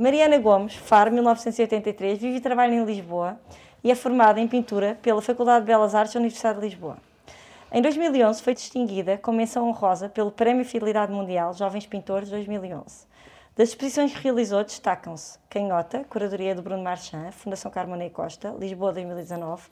Mariana Gomes, Faro, 1983, vive e trabalha em Lisboa e é formada em pintura pela Faculdade de Belas Artes da Universidade de Lisboa. Em 2011 foi distinguida com menção honrosa pelo Prémio Fidelidade Mundial Jovens Pintores 2011. Das exposições que realizou destacam-se Canhota, curadoria de Bruno Marchand, Fundação Carmona e Costa, Lisboa 2019,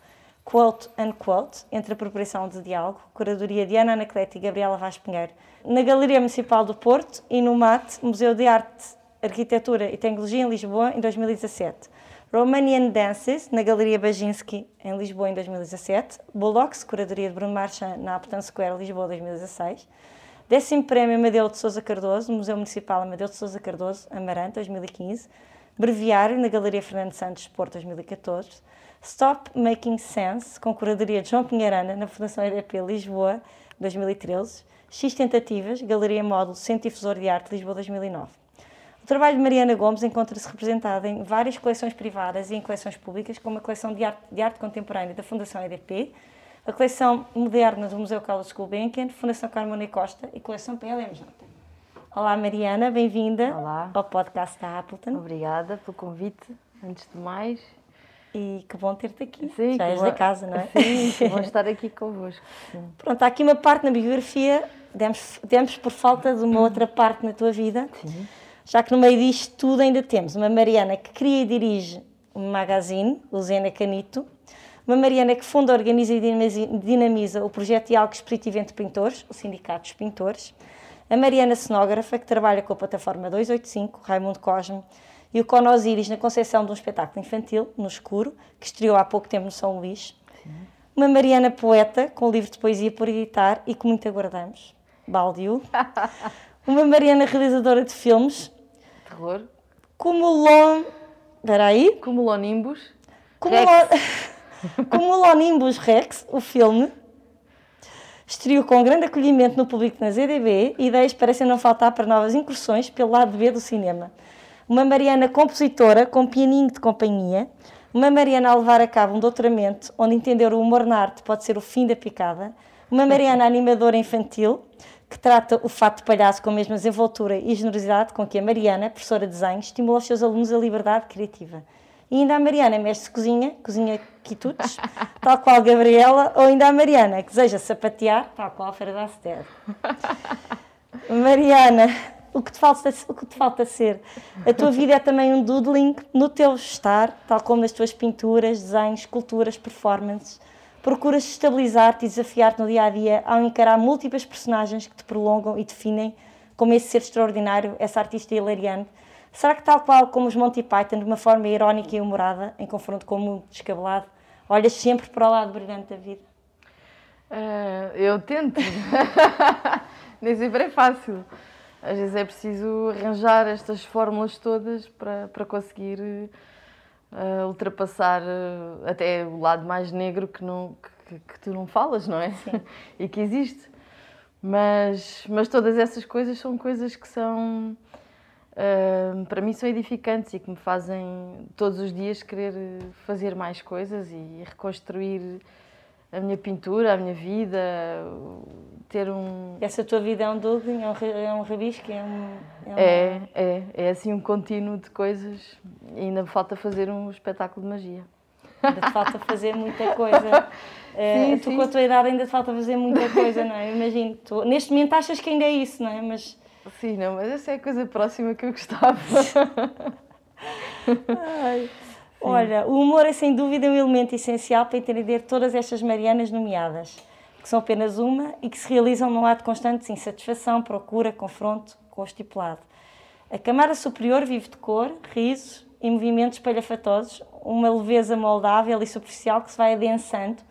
Quote Unquote, Entre a Apropriação de Diálogo, curadoria de Ana Anaclete e Gabriela Vaz Pinheiro, na Galeria Municipal do Porto e no MAT, Museu de Arte Arquitetura e Tecnologia em Lisboa em 2017. Romanian Dances, na Galeria Baginski, em Lisboa, em 2017. Bullocks, curadoria de Bruno Marchand, na Aptan Square, Lisboa, 2016. Décimo Prémio Amadeu de Souza Cardoso, Museu Municipal Amadeu de Souza Cardoso, Amarante, 2015. Breviário, na Galeria Fernando Santos, Porto, 2014. Stop Making Sense, com curadoria de João Pinheirana, na Fundação EDP Lisboa, 2013. X Tentativas, Galeria Módulo Centro Difusor de Arte, Lisboa, 2009. O trabalho de Mariana Gomes encontra-se representado em várias coleções privadas e em coleções públicas, como a coleção de arte, de arte contemporânea da Fundação EDP, a coleção moderna do Museu Carlos Gulbenkian, Fundação Carmona e Costa e coleção PLMJ. Olá Mariana, bem-vinda ao podcast da Appleton. Obrigada pelo convite, antes de mais. E que bom ter-te aqui. Sim, Já és bom... da casa, não é? Sim, que bom estar aqui convosco. Sim. Pronto, há aqui uma parte na biografia, demos, demos por falta de uma outra parte na tua vida. Sim já que no meio disto tudo ainda temos uma Mariana que cria e dirige um magazine, o Zena Canito, uma Mariana que funda, organiza e dinamiza o projeto Diálogo Expositivo entre Pintores, o Sindicato dos Pintores, a Mariana Cenógrafa, que trabalha com a plataforma 285, Raimundo Cosme, e o Cono Osiris na concepção de um espetáculo infantil, No Escuro, que estreou há pouco tempo no São Luís. Sim. Uma Mariana poeta, com um livro de poesia por editar e que muito aguardamos, Baldiu. uma Mariana realizadora de filmes, terror. Cumulon. Espera aí. Cumulonimbus. Cumulon... Cumulonimbus Rex, o filme. Estreou com grande acolhimento no público na ZDB e ideias parecem não faltar para novas incursões pelo lado B do cinema. Uma Mariana compositora com pianinho de companhia. Uma Mariana a levar a cabo um doutoramento onde entender o humor na arte pode ser o fim da picada. Uma Mariana animadora infantil que trata o fato de palhaço com a mesma desenvoltura e generosidade com que a Mariana, professora de desenho, estimula os seus alunos a liberdade criativa. E ainda a Mariana, mestre de cozinha, cozinha quitutes, tal qual a Gabriela, ou ainda a Mariana, que deseja sapatear, tal qual a Feira da Aster. Mariana, o que, te falta, o que te falta ser? A tua vida é também um doodling no teu estar, tal como nas tuas pinturas, desenhos, esculturas, performances, procuras estabilizar-te e desafiar-te no dia a dia ao encarar múltiplas personagens que te prolongam e definem como esse ser extraordinário, essa artista hilariante. Será que, tal qual como os Monty Python, de uma forma irónica e humorada, em confronto com o mundo descabelado, olhas sempre para o lado brilhante da vida? Uh, eu tento. Nem sempre é fácil. Às vezes é preciso arranjar estas fórmulas todas para, para conseguir uh, ultrapassar uh, até o lado mais negro que, não, que, que tu não falas, não é? Sim. e que existe. Mas, mas todas essas coisas são coisas que são, uh, para mim, são edificantes e que me fazem todos os dias querer fazer mais coisas e reconstruir a minha pintura, a minha vida, ter um... Essa tua vida é um doodling, é um, é um rabisco, é um... É, uma... é, é, é, assim um contínuo de coisas e ainda me falta fazer um espetáculo de magia. Ainda te falta fazer muita coisa. Sim, uh, tu sim. com a tua idade ainda te falta fazer muita coisa, não é? Imagino, tu, neste momento achas que ainda é isso, não é? Mas... Sim, não, mas essa é a coisa próxima que eu gostava. Ai. Olha, o humor é sem dúvida um elemento essencial para entender todas estas Marianas nomeadas, que são apenas uma e que se realizam num ato constante de insatisfação, procura, confronto com o estipulado. A camada superior vive de cor, risos e movimentos espalhafatosos, uma leveza moldável e superficial que se vai adensando,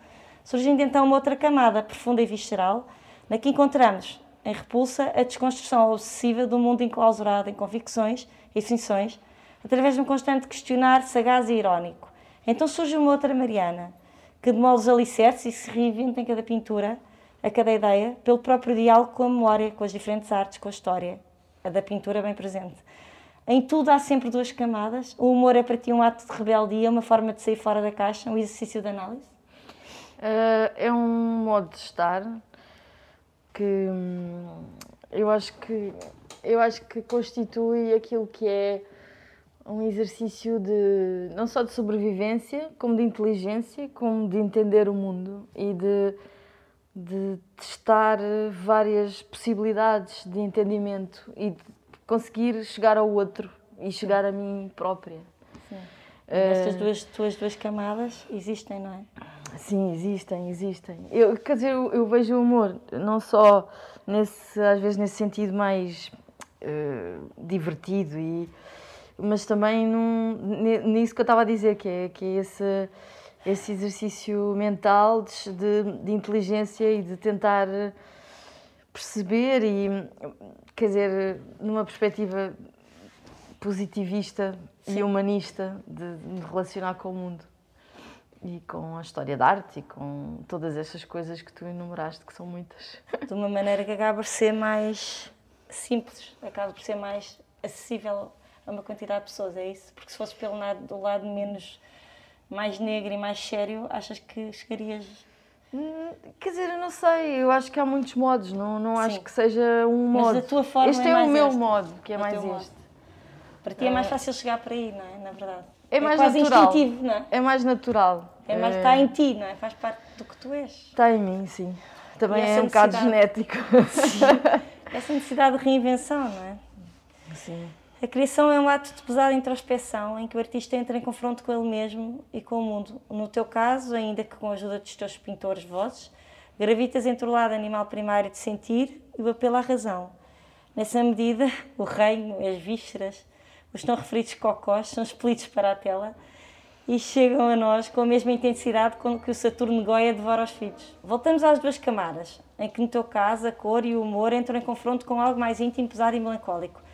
surgindo então uma outra camada, profunda e visceral, na que encontramos, em repulsa, a desconstrução obsessiva do mundo enclausurado em convicções e definições, através de um constante questionar sagaz e irónico. Então surge uma outra Mariana, que demole os alicerces e se reinventa em cada pintura, a cada ideia, pelo próprio diálogo com a memória, com as diferentes artes, com a história, a da pintura bem presente. Em tudo há sempre duas camadas. O humor é para ti um ato de rebeldia, uma forma de sair fora da caixa, um exercício de análise? Uh, é um modo de estar que hum, eu acho que eu acho que constitui aquilo que é um exercício de não só de sobrevivência, como de inteligência, como de entender o mundo e de, de testar várias possibilidades de entendimento e de conseguir chegar ao outro e chegar a mim própria. Sim. Estas duas, tuas duas camadas existem, não é? Sim, existem, existem. Eu, quer dizer, eu, eu vejo o humor não só nesse, às vezes nesse sentido mais uh, divertido e mas também num, nisso que eu estava a dizer, que é, que é esse, esse exercício mental de, de, de inteligência e de tentar perceber e, quer dizer, numa perspectiva positivista Sim. e humanista de, de relacionar com o mundo e com a história da arte e com todas essas coisas que tu enumeraste, que são muitas. De uma maneira que acaba por ser mais simples, acaba por ser mais acessível a uma quantidade de pessoas, é isso? Porque se fosses pelo lado, do lado menos, mais negro e mais sério, achas que chegarias... Hum, quer dizer, eu não sei, eu acho que há muitos modos, não, não acho que seja um modo. Mas a tua forma este é, é o meu este. modo, que é o mais este. Modo. Para ti é mais fácil chegar por aí, não é? Na verdade. É, é mais natural. instintivo, não é? É mais natural. É mais, está em ti, não é? Faz parte do que tu és. Está em mim, sim. Também é um bocado genético. Sim. Essa necessidade de reinvenção, não é? Sim. A criação é um ato de pesada introspeção em que o artista entra em confronto com ele mesmo e com o mundo. No teu caso, ainda que com a ajuda dos teus pintores vozes, gravitas entre o lado animal primário de sentir e o apelo à razão. Nessa medida, o reino, as vísceras, os tão referidos cocós são expelidos para a tela e chegam a nós com a mesma intensidade com que o Saturno Goya devora os filhos. Voltamos às duas camadas, em que no teu caso a cor e o humor entram em confronto com algo mais íntimo, pesado e melancólico.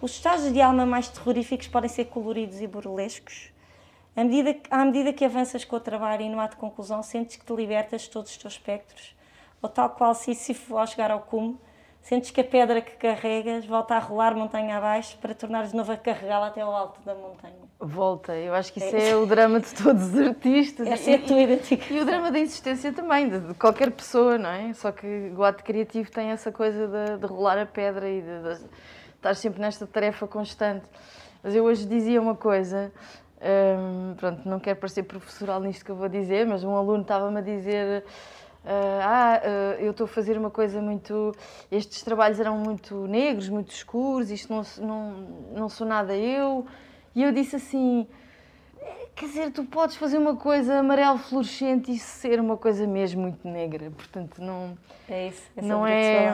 Os estados de alma mais terroríficos podem ser coloridos e burlescos. À medida, que, à medida que avanças com o trabalho e não há de conclusão, sentes que te libertas de todos os teus espectros. Ou tal qual Sísifo ao chegar ao cume, sentes que a pedra que carregas volta a rolar montanha abaixo para tornar de novo a carregá-la até ao alto da montanha. Volta, eu acho que isso é, é o drama de todos os artistas. Essa é a tua identificação. E o drama da insistência também, de, de, qualquer pessoa, não é? Só que o ato criativo tem essa coisa de, de rolar a pedra e de, de estar sempre nesta tarefa constante. Mas eu hoje dizia uma coisa, hum, pronto, não quero parecer professoral nisto que eu vou dizer, mas um aluno estava-me a dizer. Uh, ah, uh, eu estou a fazer uma coisa muito. Estes trabalhos eram muito negros, muito escuros, isto não, não, não sou nada eu. E eu disse assim: Quer dizer, tu podes fazer uma coisa amarelo fluorescente e ser uma coisa mesmo muito negra, portanto não é isso. É não é,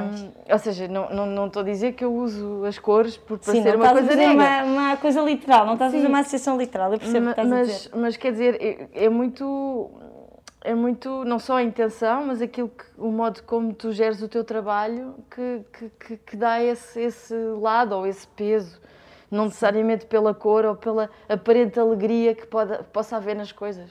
ou seja, não, não, não estou a dizer que eu uso as cores por para Sim, ser uma coisa negra. Uma, uma coisa literal, não estás Sim. a fazer uma associação literal, eu percebo mas, que estás mas, a dizer. Mas quer dizer, é, é, muito é muito não só a intenção, mas aquilo que o modo como tu geres o teu trabalho que, que, que, que dá esse, esse lado ou esse peso não necessariamente pela cor ou pela aparente alegria que pode, possa haver nas coisas.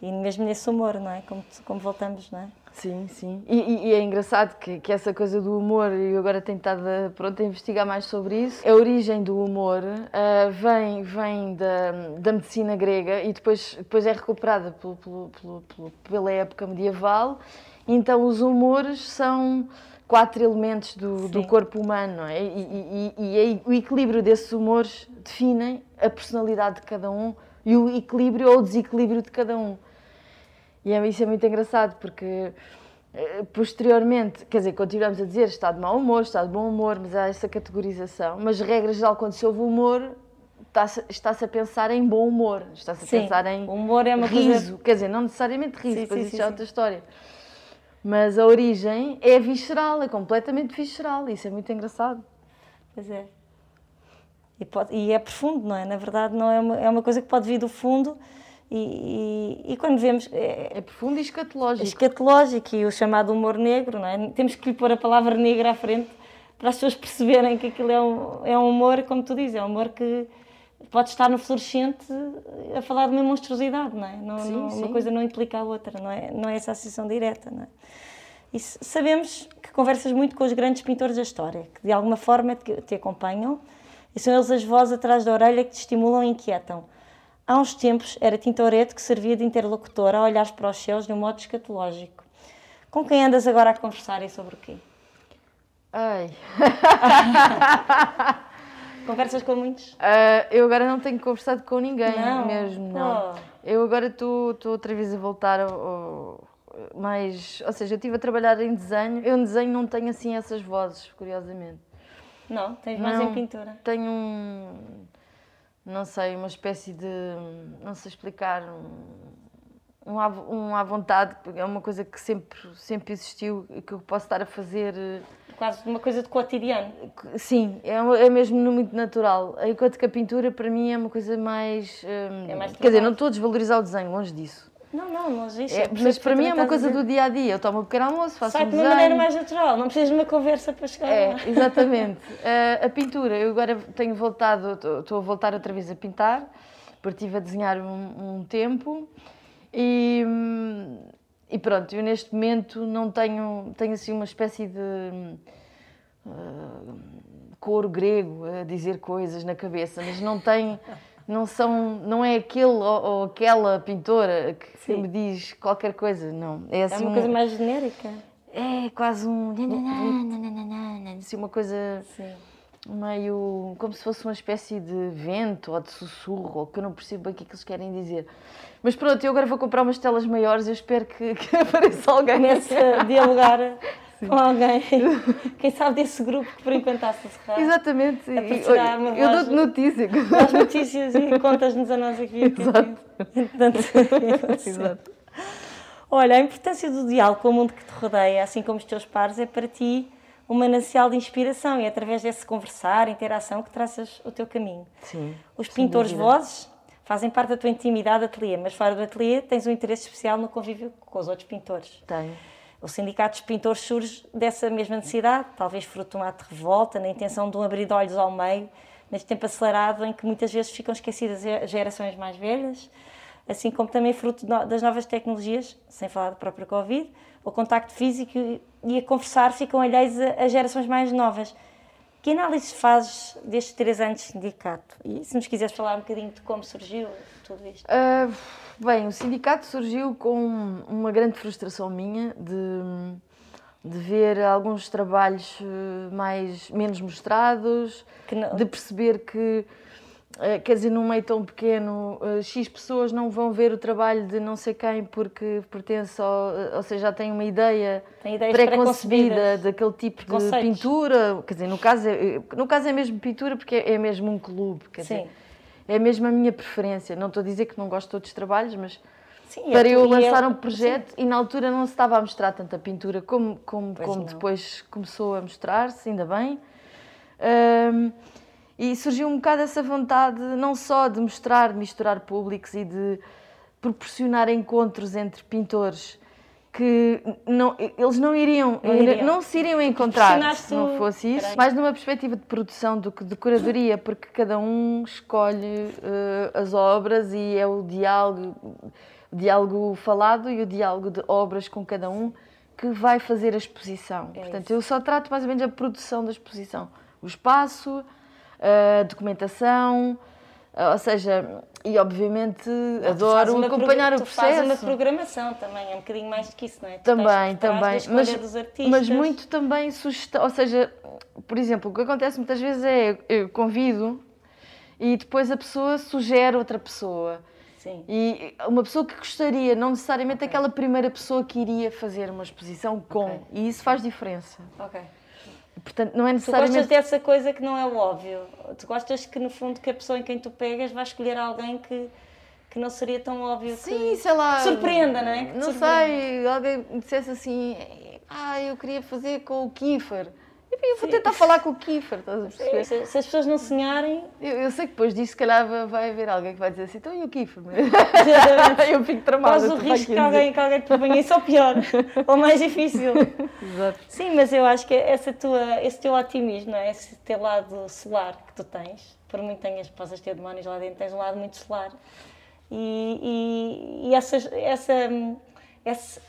E mesmo nesse humor, não é? Como, como voltamos, não é? Sim, sim. E, e, e é engraçado que, que, essa coisa do humor, e agora tenho estado a, pronto, a investigar mais sobre isso, a origem do humor uh, vem, vem da, da medicina grega e depois, depois é recuperada pelo, pelo, pelo, pela época medieval. Então os humores são quatro elementos do, do corpo humano, é? E, e, e, o equilíbrio desses humores definem a personalidade de cada um e o equilíbrio ou o desequilíbrio de cada um. E é, isso é muito engraçado porque eh, posteriormente, quer dizer, continuamos a dizer está de mau humor, está de bom humor, mas há essa categorização. Mas, regra geral, quando se ouve humor, está-se está a pensar em bom humor, está-se a sim, pensar em humor é uma riso. Coisa... Quer dizer, não necessariamente riso, sim, isso sim, já é outra história. Mas a origem é visceral, é completamente visceral. Isso é muito engraçado. Pois é. E, pode, e é profundo, não é? Na verdade, não é uma, é uma coisa que pode vir do fundo e, e, e quando vemos. É, é, profundo e escatológico. Escatológico e o chamado humor negro, não é? Temos que lhe pôr a palavra negra à frente para as pessoas perceberem que aquilo é um, é um humor, como tu dizes, é um humor que pode estar no fluorescente a falar de uma monstruosidade, não é? Não, Sim, não- sim. Uma coisa não implica a outra, não é, não é essa associação direta, não é? E sabemos que conversas muito com os grandes pintores da história, que de alguma forma te, te acompanham, e são eles as vozes atrás da orelha que te estimulam e inquietam. Há uns tempos era Tintoretto que servia de interlocutor a olhares para os céus de um modo escatológico. Com quem andas agora a conversar e sobre o quê? Ai. Conversas com muitos? Ah, eu agora não tenho conversado com ninguém Não? mesmo, não. Oh. Eu agora estou outra vez a voltar ao, mais. Ou seja, eu estive a trabalhar em desenho. Eu em desenho não tenho assim essas vozes, curiosamente. Não, tens mais Não. em pintura. Tenho um. Não sei, uma espécie de. Não sei explicar. Um, um, à, um à vontade, é uma coisa que sempre, sempre existiu e que eu posso estar a fazer. Quase uma coisa de cotidiano. Sim, é, é mesmo muito natural. Enquanto que a pintura para mim é uma coisa mais. hum, É mais quer dizer, não estou a desvalorizar o desenho, longe disso. Não, não, mas isso É, percebo mas para mim é uma coisa do dia a dia. Eu tomo um pequeno almoço, faço Sai um de uma desenho. maneira mais natural, não precisas de uma conversa para chegar É, lá. exatamente. Eh, a pintura, eu agora tenho voltado, estou- estou a voltar outra vez a pintar, porque estive a desenhar um, um tempo e, hum, e pronto, eu neste momento não tenho, tenho assim uma espécie de ah, coro grego a dizer coisas na cabeça, mas não tem, não são, não é aquele ou, ou aquela pintora que Sim. me diz qualquer coisa, não. É É assim uma um- coisa mais genérica. é quase um. Assim, uma coisa Sim. Meio. como se fosse uma espécie de vento ou de sussurro, ou que eu não percebo bem o que é que eles querem dizer. Mas pronto, eu agora vou comprar umas telas maiores e eu espero que, que apareça alguém. Começa a dialogar com alguém. Quem sabe desse grupo que por enquanto está-se a cerrar. Exatamente. Olha, uma eu dou-te notícia. As notícias e contas-nos a nós aqui. é que- Portanto, Exato. Olha, a importância do diálogo com o mundo que te rodeia, assim como os teus pares, é para ti um manancial de inspiração e é através desse conversar, interação, que traças o teu caminho. Sim. Os pintores dúvida. vozes fazem parte da tua intimidade ateliê, mas fora do ateliê tens um interesse especial no convívio com os outros pintores. Tenho. O Sindicato dos Pintores surge dessa mesma necessidade, talvez fruto de um ato de revolta, na intenção de um abrir de olhos ao meio, neste tempo acelerado em que muitas vezes ficam esquecidas as gerações mais velhas, assim como também fruto das novas tecnologias, sem falar do próprio Covid, o contacto físico e- a conversar ficam alheios a- às gerações mais novas. Que análise fazes destes três anos de sindicato? E se nos quiseres falar um bocadinho de como surgiu tudo isto? Ah, bem, o sindicato surgiu com uma grande frustração minha de, de ver alguns trabalhos eh, mais, menos mostrados, não- de perceber que, quer dizer, num meio tão pequeno, eh, X pessoas não vão ver o trabalho de não sei quem porque pertence ao, ou seja, já têm uma ideia pré-concebida daquele tipo de pintura, quer dizer, no caso é, no caso é mesmo pintura porque é, é mesmo um clube, quer Sim. dizer, é mesmo a minha preferência. Não estou a dizer que não gosto de outros trabalhos, mas Sim, é para eu e lançar é- um projeto e na altura não se estava a mostrar tanta pintura como, como, Pois como não. depois começou a mostrar-se, ainda bem. Ahm, e surgiu um bocado essa vontade, não só de mostrar, de misturar públicos e de proporcionar encontros entre pintores que não, eles não iriam, Não iriam. não se iriam encontrar se não fosse isso, Peraí. mais numa perspectiva de produção do que de curadoria, porque cada um escolhe eh, as obras e é o diálogo, o diálogo falado e o diálogo de obras com cada um que vai fazer a exposição. É Portanto, isso. eu só trato mais ou menos a produção da exposição, o espaço, a documentação, ou seja, e obviamente fazes adoro acompanhar o tu fazes uma processo. programação também, é um bocadinho mais do que isso, não é? Tu Também, também. Mas, dos artistas. mas muito também sugestão. Ou seja, por exemplo, o que acontece muitas vezes é eu convido e depois a pessoa sugere outra pessoa. Sim. E uma pessoa que gostaria, não necessariamente aquela primeira pessoa que iria fazer uma exposição com. Ok. E isso faz diferença. Ok. Portanto, não é Tu necessariamente. gostas dessa coisa que não é o óbvio. Tu gostas que, no fundo, que a pessoa em quem tu pegas vai escolher alguém que, que não seria tão óbvio Sim, que... sei lá. que surpreenda, não é? Que Não surpreenda. sei, alguém me dissesse assim, ah, eu queria fazer com o Kiefer. Eu vou tentar falar com o Kiefer, estás a perceber? Se, se as pessoas não sonharem, Eu, eu sei que depois disso, se calhar, vai- haver alguém que vai dizer assim, então e o Kiefer? eu fico tramada. corres o risco que alguém, que alguém te isso ou pior, ou mais difícil. Exato. Sim, mas eu acho que essa tua, esse teu otimismo, não é? esse teu lado solar que tu tens, por muito tenhas, possas ter demónios lá dentro, tens um lado muito solar. E, e, e essas, essa, essa,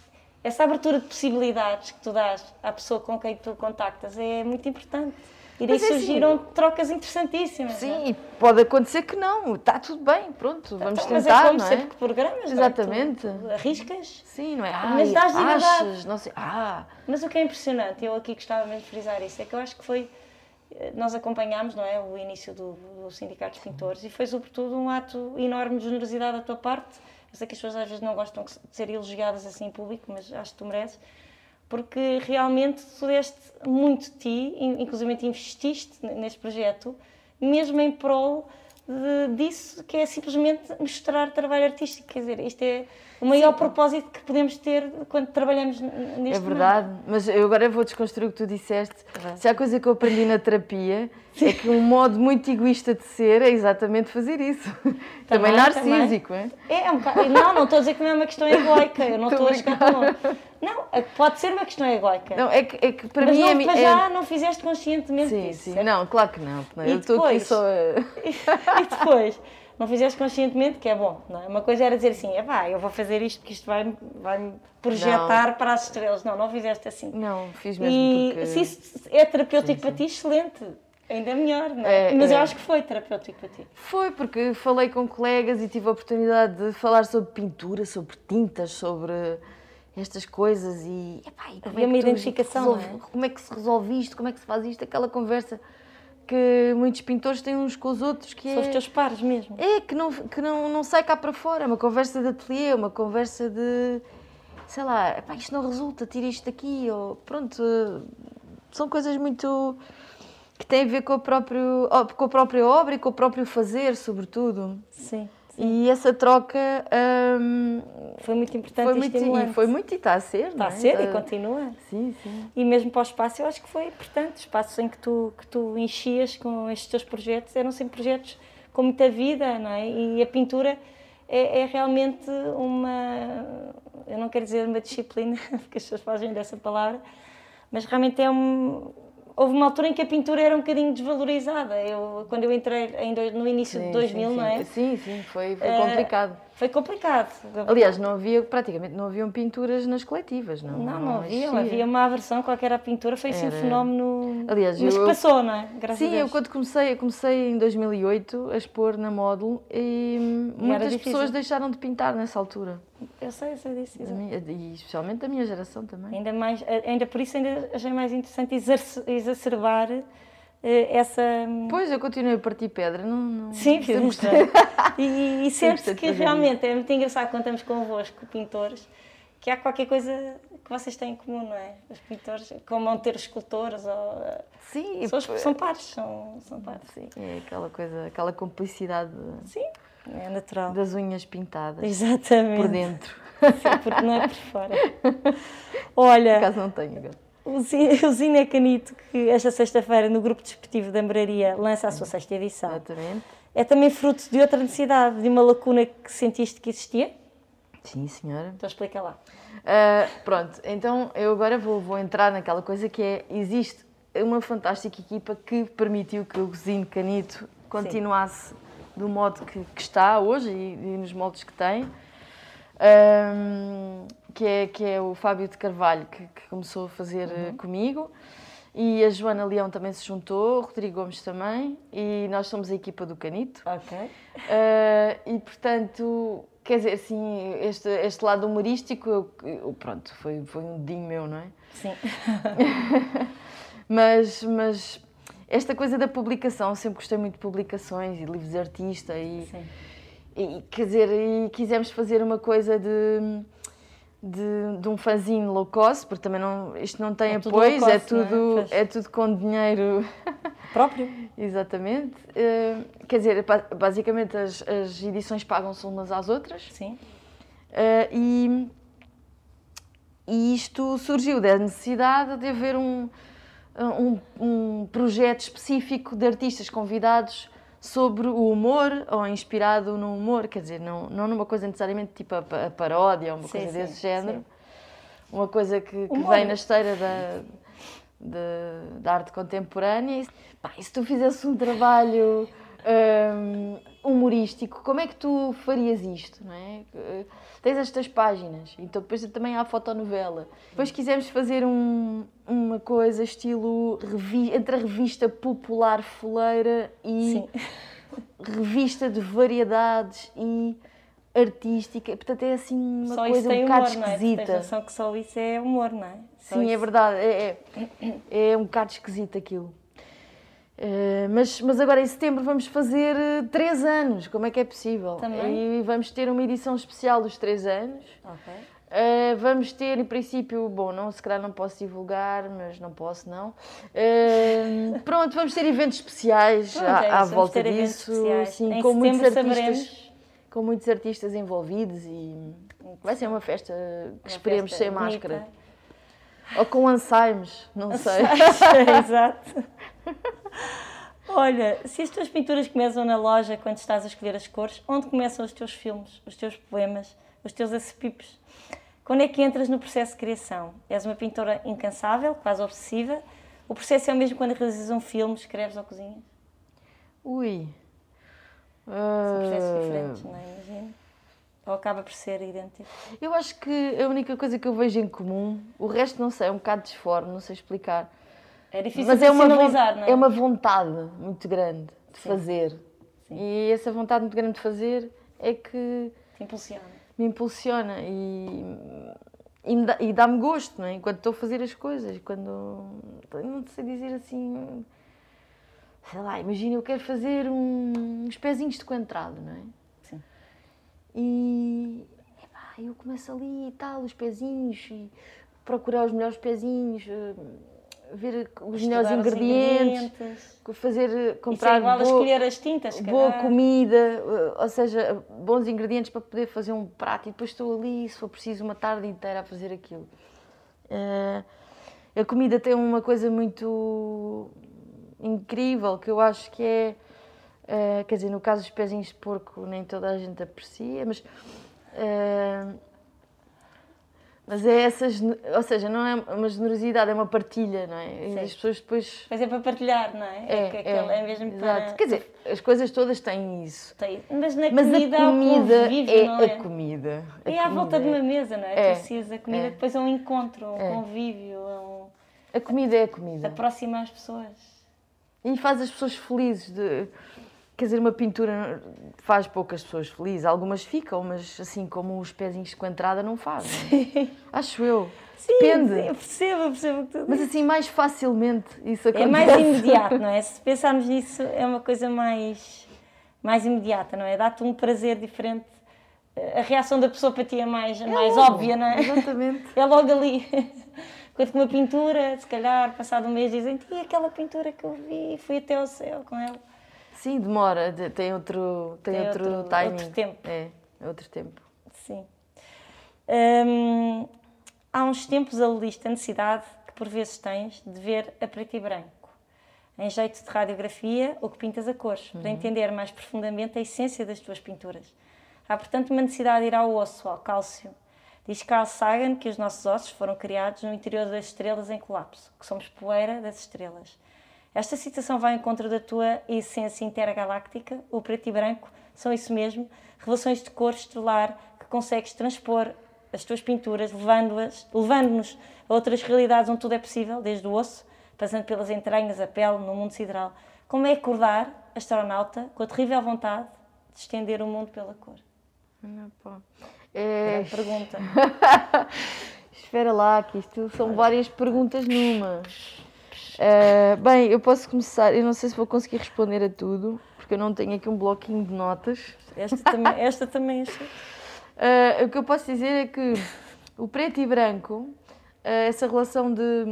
essa abertura de possibilidades que tu dás à pessoa com quem tu contactas é muito importante. E daí Mas é assim- surgiram trocas interessantíssimas. é? Sim, e pode acontecer que não, está tudo bem, pronto, vamos Então, mas tentar, é como não é? sempre programas, não é? Exatamente. Tu arriscas. Sim, não é? Mas Ai, dás liberdade. achas, não sei, ah, Mas o que é impressionante, eu aqui gostava mesmo de frisar isso, é que eu acho que foi. eh, Nós acompanhámos não é, o início do, do Sindicato dos Pintores e foi, sobretudo, um ato enorme de generosidade da tua parte. Eu sei que as pessoas às vezes não gostam de ser elogiadas assim em público, mas acho que tu mereces, porque realmente tu deste muito de ti, in- inclusive investiste neste projeto, mesmo em prol de- disso, que é simplesmente mostrar trabalho artístico. Quer dizer, isto é o maior propósito que podemos ter quando trabalhamos neste é momento. verdade, mas eu agora vou desconstruir o que tu disseste. Se há coisa que eu aprendi na terapia, é que um modo muito egoísta de ser é exatamente fazer isso. Também, Também, narcísico, é? É, é um bocado, não, não estou a dizer que não é uma questão egoica, eu não Estou a longe. Não, é pode ser uma questão egoica. Não, é que, é que para mas mim não, é para é- já não fizeste conscientemente Sim, disso. sim. certo? Não, claro que não. não. E Eu estou aqui só e depois, não fizeste conscientemente, que é bom, não é? Uma coisa era dizer assim, é pá, eu vou fazer isto porque isto vai-me vai projetar para as estrelas. Não, não fizeste assim. Não, fiz mesmo E porque... se isso é terapêutico para ti, excelente. Ainda melhor, não é? É, Mas eu é. acho que foi terapêutico para ti. Foi porque falei com colegas e tive a oportunidade de falar sobre pintura, sobre tintas, sobre estas coisas e, epá, e como Havia é uma identificação, resolve- não é? como é que se resolve isto, como é que se faz isto, aquela conversa que muitos pintores têm uns com os outros que São os é, teus pares mesmo. é que, não, que não, não sai cá para fora, é uma conversa de ateliê, uma conversa de sei lá, epá, isto não resulta, tira isto daqui, ou pronto, são coisas muito que têm a ver com, o próprio, com a própria obra e com o próprio fazer, sobretudo. Sim. E essa troca hum, Foi muito importante foi, e muito, estimulante. e foi muito e está a ser. Está não a é? ser e Está- continua. Sim, sim. E mesmo para o espaço, eu acho que foi importante. Espaços em que tu, que tu enchias com estes teus projetos eram sempre projetos com muita vida, não é? E a pintura é, é realmente uma. Eu não quero dizer uma disciplina, porque as pessoas fazem dessa palavra, mas realmente é um. Houve uma altura em que a pintura era um bocadinho desvalorizada. Eu, quando eu entrei em no início de Sim, 2000, sim, não é? Sim, sim, foi, foi Eh, complicado. Foi complicado. Aliás, não havia, praticamente não haviam pinturas nas coletivas, não? Não, não havia. Havia uma aversão qualquer à pintura. Foi assim um Era- fenómeno. Aliás, mas eu- passou, não é? Graças a Sim, Deus. eu quando comecei, eu comecei em 2008 a expor na Módulo e muitas pessoas deixaram de pintar nessa altura. Eu sei, eu sei disso. E especialmente da minha geração também. Ainda, mais, ainda por isso ainda achei mais interessante exacerbar essa. Pois, eu continuei a partir pedra, não... não Sim. E, e sente-se que realmente é muito engraçado quando estamos convosco, pintores, que há qualquer coisa que vocês têm em comum, não é? Os pintores, como vão ter os escultores, ou, eh, Sim, e são, p- são pares, são, são pares. Sim, é aquela coisa, aquela complicidade Sim, é natural. das unhas pintadas Exatamente. por dentro. Sim, porque não é por fora. Olha, Por acaso não tenho agora. O Zi- o Zine Canito, que esta sexta-feira no Grupo Desportivo da Moraria lança a sua sexta edição, Exatamente. é também fruto de outra necessidade, de uma lacuna que sentiste que existia? Sim, senhora. Então explica lá. Ah, pronto, então eu agora vou, vou entrar naquela coisa que é, existe uma fantástica equipa que permitiu que o Zine Canito continuasse do modo que, que está hoje e, e nos moldes que tem, Ahm, que, é, que é o Fábio de Carvalho, que, que começou a fazer eh, comigo, e a Joana Leão também se juntou, o Rodrigo Gomes também, e nós somos a equipa do Canito. Ok. Uh, e portanto, quer dizer, assim, este, este lado humorístico, eu, eu- pronto, foi, foi um dedinho meu, não é? Sim. Mas, mas esta coisa da publicação, sempre gostei muito de publicações e livros de artista e, Sim. e, quer dizer, e quisemos fazer uma coisa de, de, de um fanzine low cost, porque também não, isto não tem É tudo apoios, low é, cost, é? tudo, Pois. é tudo com dinheiro Próprio? Exatamente. Eh, quer dizer, ba- basicamente as, as edições pagam-se umas às outras Sim. eh, e, e isto surgiu da necessidade de haver um, um, um projeto específico de artistas convidados sobre o humor ou inspirado no humor, quer dizer, não, não numa coisa necessariamente tipo a, a paródia ou uma Sim, coisa sim, desse género, sim. uma coisa que, que vem na esteira da, da arte contemporânea. E, pá, e se tu fizesse um trabalho hum, humorístico, como é que tu farias isto, não é? Eh, Tens estas páginas, então depois também há a fotonovela. Depois quisemos fazer um- uma coisa estilo revi- entre a revista popular foleira e Sim. revista de variedades e artística. Portanto, é assim uma Só coisa um bocado humor, não é? Esquisita. Tens noção que só isso é humor, não é? Só Sim, é isso. verdade. É, é, é um bocado esquisito aquilo. Eh, mas, mas agora em setembro vamos fazer eh, três anos. Como é que é possível? Também? E vamos ter uma edição especial dos três anos. Ok. Eh, vamos ter, em princípio, bom, não, se calhar não posso divulgar, mas não posso, não. Eh, pronto, vamos ter eventos especiais Pronto, à, é à volta disso, sim, Em com muitos artistas, saberemos. com muitos artistas envolvidos e vai ser uma festa que Uma esperemos festa sem bonita. máscara. Ou com Alzheimer's, não sei. Exato. Olha, se as tuas pinturas começam na loja quando estás a escolher as cores, onde começam os teus filmes, os teus poemas, os teus acepipes? Quando é que entras no processo de criação? És uma pintora incansável, quase obsessiva? O processo é o mesmo quando realizas um filme, escreves ou cozinhas? Ui. São processos Ah, diferentes, não é? Imagino. Ou acaba por ser idêntico? Eu acho que a única coisa que eu vejo em comum, o resto não sei, é um bocado disforme, não sei explicar. É difícil Mas é uma, não é? é uma vontade muito grande de Sim. fazer. Sim. E essa vontade muito grande de fazer é que Te impulsiona. me impulsiona e, e, me dá- dá-me gosto, não é? Enquanto estou a fazer as coisas, quando. Não sei dizer assim. Sei lá, imagina, eu quero fazer um- uns pezinhos de coentrado, não é? Sim. E epá, eu começo ali e tal, os pezinhos, e procurar os melhores pezinhos, eh, ver os melhores ingredientes, ingredientes. fazer, eh, Isso comprar é igual a boa- escolher as tintas, boa calhar. comida, eh, ou seja, bons ingredientes para poder fazer um prato e depois estou ali, se for preciso, uma tarde inteira a fazer aquilo. Eh, a comida tem uma coisa muito incrível que eu acho que é, quer dizer, no caso dos pezinhos de porco nem toda a gente aprecia, mas mas é essa, gene- ou seja, não é uma generosidade, é uma partilha, não é? E Sim. as pessoas depois Mas é para partilhar, não é? é, que aquele é, mesmo exato. para. Quer dizer, as coisas todas têm isso. Tem- Mas na Mas comida, a comida convívio, é, não é? a comida. A É à volta de comida uma mesa, não é? É, Tu associas a comida é. depois a um encontro, um É. convívio, a um... A comida é a comida. aproxima as pessoas. E faz as pessoas felizes. De... Quer dizer, uma pintura faz poucas pessoas felizes. Algumas ficam, mas assim como os pezinhos com entrada não faz. é? Acho eu. Sim, Depende. sim, eu percebo, percebo o que tu Mas assim, mais facilmente isso É acontece. mais imediato, não é? Se pensarmos nisso, é uma coisa mais, mais imediata, não é? Dá-te um prazer diferente. A reação da pessoa para ti é mais, mais logo, óbvia, não é? Exatamente. É logo ali. Enquanto que uma pintura, se calhar, passado um mês, dizem e aquela pintura que eu vi, fui até ao céu com ela. Sim, demora. de- Tem outro, tem Tem outro, outro- timing. outro tempo. É, outro tempo. Sim. Hum, há uns tempos aludiste a necessidade que por vezes tens de ver a preto e branco, em jeito de radiografia ou que pintas a cores, para entender mais profundamente a essência das tuas pinturas. Há, portanto, uma necessidade de ir ao osso, ao cálcio. Diz Carl Sagan que os nossos ossos foram criados no interior das estrelas em colapso, que somos poeira das estrelas. Esta citação vai em contra da tua essência intergaláctica, o preto e branco são isso mesmo, revelações de cor estelar que consegues transpor as tuas pinturas, levando-as- levando-nos a outras realidades onde tudo é possível, desde o osso, passando pelas entranhas, a pele, no mundo sideral. Como é acordar, astronauta, com a terrível vontade de estender o mundo pela cor? É, Grande pergunta. Espera lá, que isto são várias perguntas numa. Eh, bem, eu posso começar. Eu não sei se vou conseguir responder a tudo, porque eu não tenho aqui um bloquinho de notas. Esta também, esta também achei. Eh, o que eu posso dizer é que o preto e branco, eh, essa relação de,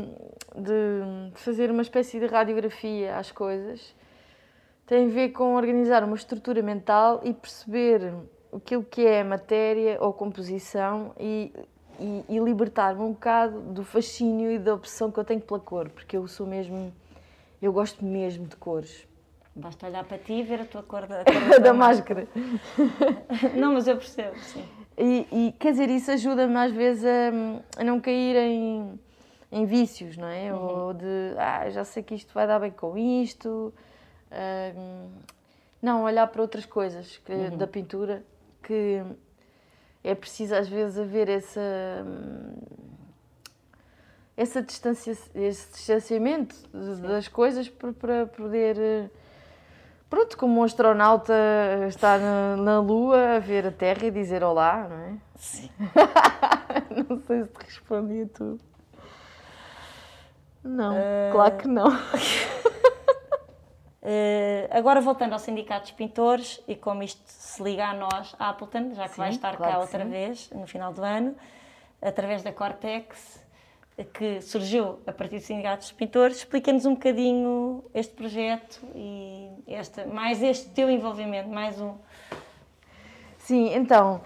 de fazer uma espécie de radiografia às coisas, tem a ver com organizar uma estrutura mental e perceber aquilo que é matéria ou composição e e, e libertar-me um bocado do fascínio e da obsessão que eu tenho pela cor, porque eu sou mesmo. Eu gosto mesmo de cores. Basta olhar para ti e ver a tua cor da, cor da, máscara. não, mas eu percebo, sim. E, e quer dizer, isso ajuda-me às vezes a, a não cair em, em vícios, não é? Uhum. Ou de, ah, já sei que isto vai dar bem com isto. Não, olhar para outras coisas que, uhum. da pintura que é preciso às vezes haver essa essa distância, esse distanciamento Sim. das coisas para, para poder pronto, como um astronauta estar na, na, Lua a ver a Terra e dizer olá, não é? Sim. não sei se te respondi a tudo. Não, uh... claro que não. Uh, agora voltando ao Sindicato dos Pintores e como isto se liga a nós, Appleton, já que sim, vai estar claro cá outra sim. vez no final do ano, através da Cortex, que surgiu a partir do Sindicato dos Pintores, explica-nos um bocadinho este projeto e esta, mais este teu envolvimento, mais um. Sim, então,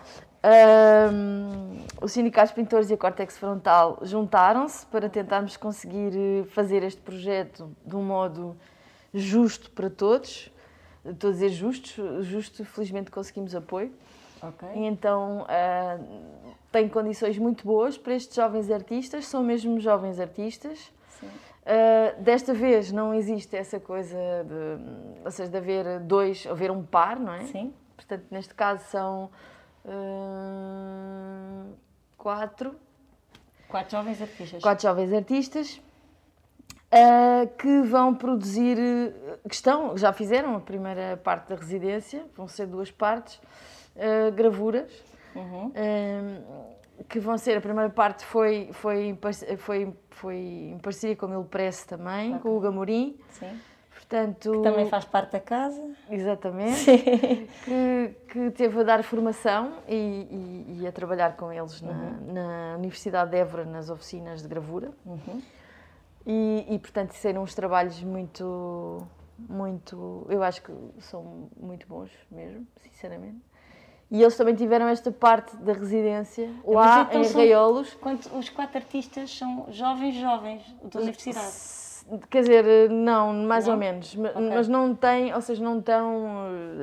um, o Sindicato dos Pintores e a Cortex Frontal juntaram-se para tentarmos conseguir eh, fazer este projeto de um modo justo para todos. Estou a dizer justo, justo, felizmente conseguimos apoio. Okay. E então uh, tem condições muito boas para estes jovens artistas, são mesmo jovens artistas. Uh, desta vez não existe essa coisa de, ou seja, de haver dois, haver um par, não é? Sim. Portanto, neste caso são uh, quatro. Quatro jovens artistas. Quatro jovens artistas uh, que vão produzir, que estão, já fizeram a primeira parte da residência, vão ser duas partes, uh, gravuras, uhum. uh, que vão ser, a primeira parte foi, foi, foi, foi em parceria com o Mil Press também, okay. com o Gamorim. Sim. Portanto, que também faz parte da casa. Exatamente. Que, que teve a dar formação e, e, e a trabalhar com eles na, uhum. na Universidade de Évora, nas oficinas de gravura. Uhum. E, e portanto, serão uns trabalhos muito, muito, eu acho que são muito bons mesmo, sinceramente. E eles também tiveram esta parte da residência lá então em Raiolos. Os quatro artistas são jovens, jovens da universidade. Quer dizer, não, mais não? ou menos. Okay. Mas não têm, ou seja, não estão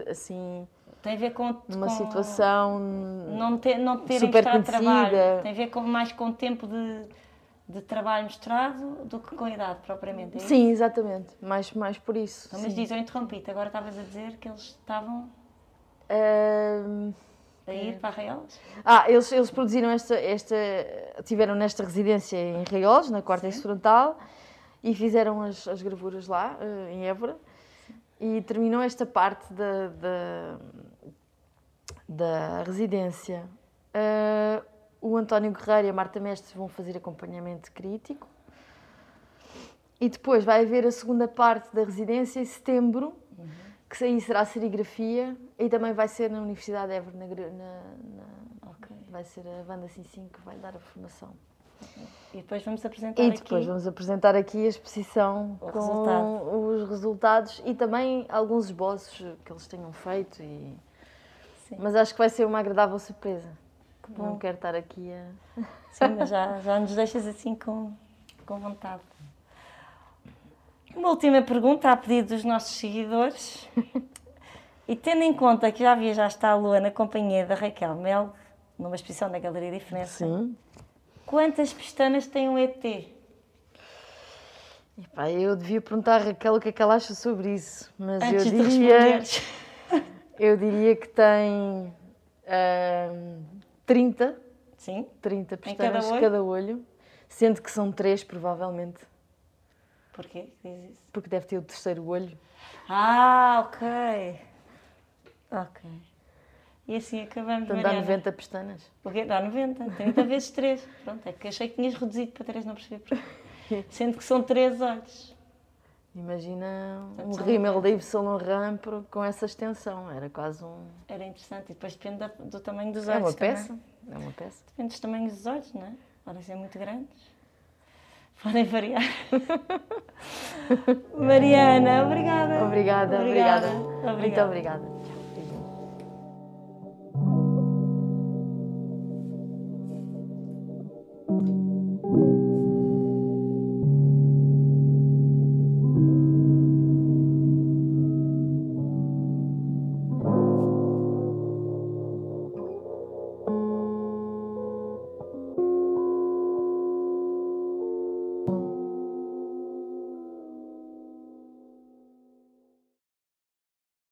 assim. Tem a ver com. Numa com, situação. Não, ter, não terem super estado trabalho. Tem a ver com, mais com o tempo de de trabalho mostrado do que com a idade propriamente. É sim, exatamente. Mais, mais por isso. Então, mas diz, eu interrompi-te, agora estavas a dizer que eles estavam. Uh... A ir para Arraiolos? Ah, eles, eles produziram esta, esta. tiveram nesta residência em Arraiolos, na Quarta Frontal, e fizeram as, as gravuras lá, uh, em Évora. E terminou esta parte da, da, da residência. Uh, o António Guerreiro e a Marta Mestre vão fazer acompanhamento crítico. E depois vai haver a segunda parte da residência em setembro, uhum. que aí será a serigrafia e também vai ser na Universidade de Évora, na, na, okay. vai ser a Wanda Sim que vai dar a formação. E depois vamos apresentar e aqui... depois vamos apresentar aqui a exposição o com resultado. os resultados e também alguns esboços que eles tenham feito. E... Mas acho que vai ser uma agradável surpresa. Bom. Não quero estar aqui a. Sim, mas já, já nos deixas assim com, com vontade. Uma última pergunta a pedido dos nossos seguidores. E tendo em conta que já viajaste à Lua na companhia da Raquel Mel, numa exposição da Galeria Diferença, Sim. quantas pestanas tem um ET? Epá, eu devia perguntar a Raquel o que é que ela acha sobre isso, mas Antes eu diria, eu diria que tem 30. Sim. 30 pestanas cada olho? cada olho, sendo que são três, provavelmente. Porquê que diz isso? Porque deve ter o terceiro olho. Ah, ok. Ok. E assim acabamos, Então dá 90 pestanas. Porque dá 90, 30 vezes 3. Pronto, é que achei que tinhas reduzido para 3, não percebi porquê. Sendo que são 3 olhos. Imagina um rímel da Yves Saint Laurent com essa extensão, era quase um... Era interessante, e depois depende do tamanho dos olhos É uma peça, é uma peça. Depende dos tamanhos dos olhos, não é? Podem ser muito grandes, podem variar. Mariana, obrigada. Obrigada, obrigada. obrigada. Muito obrigada.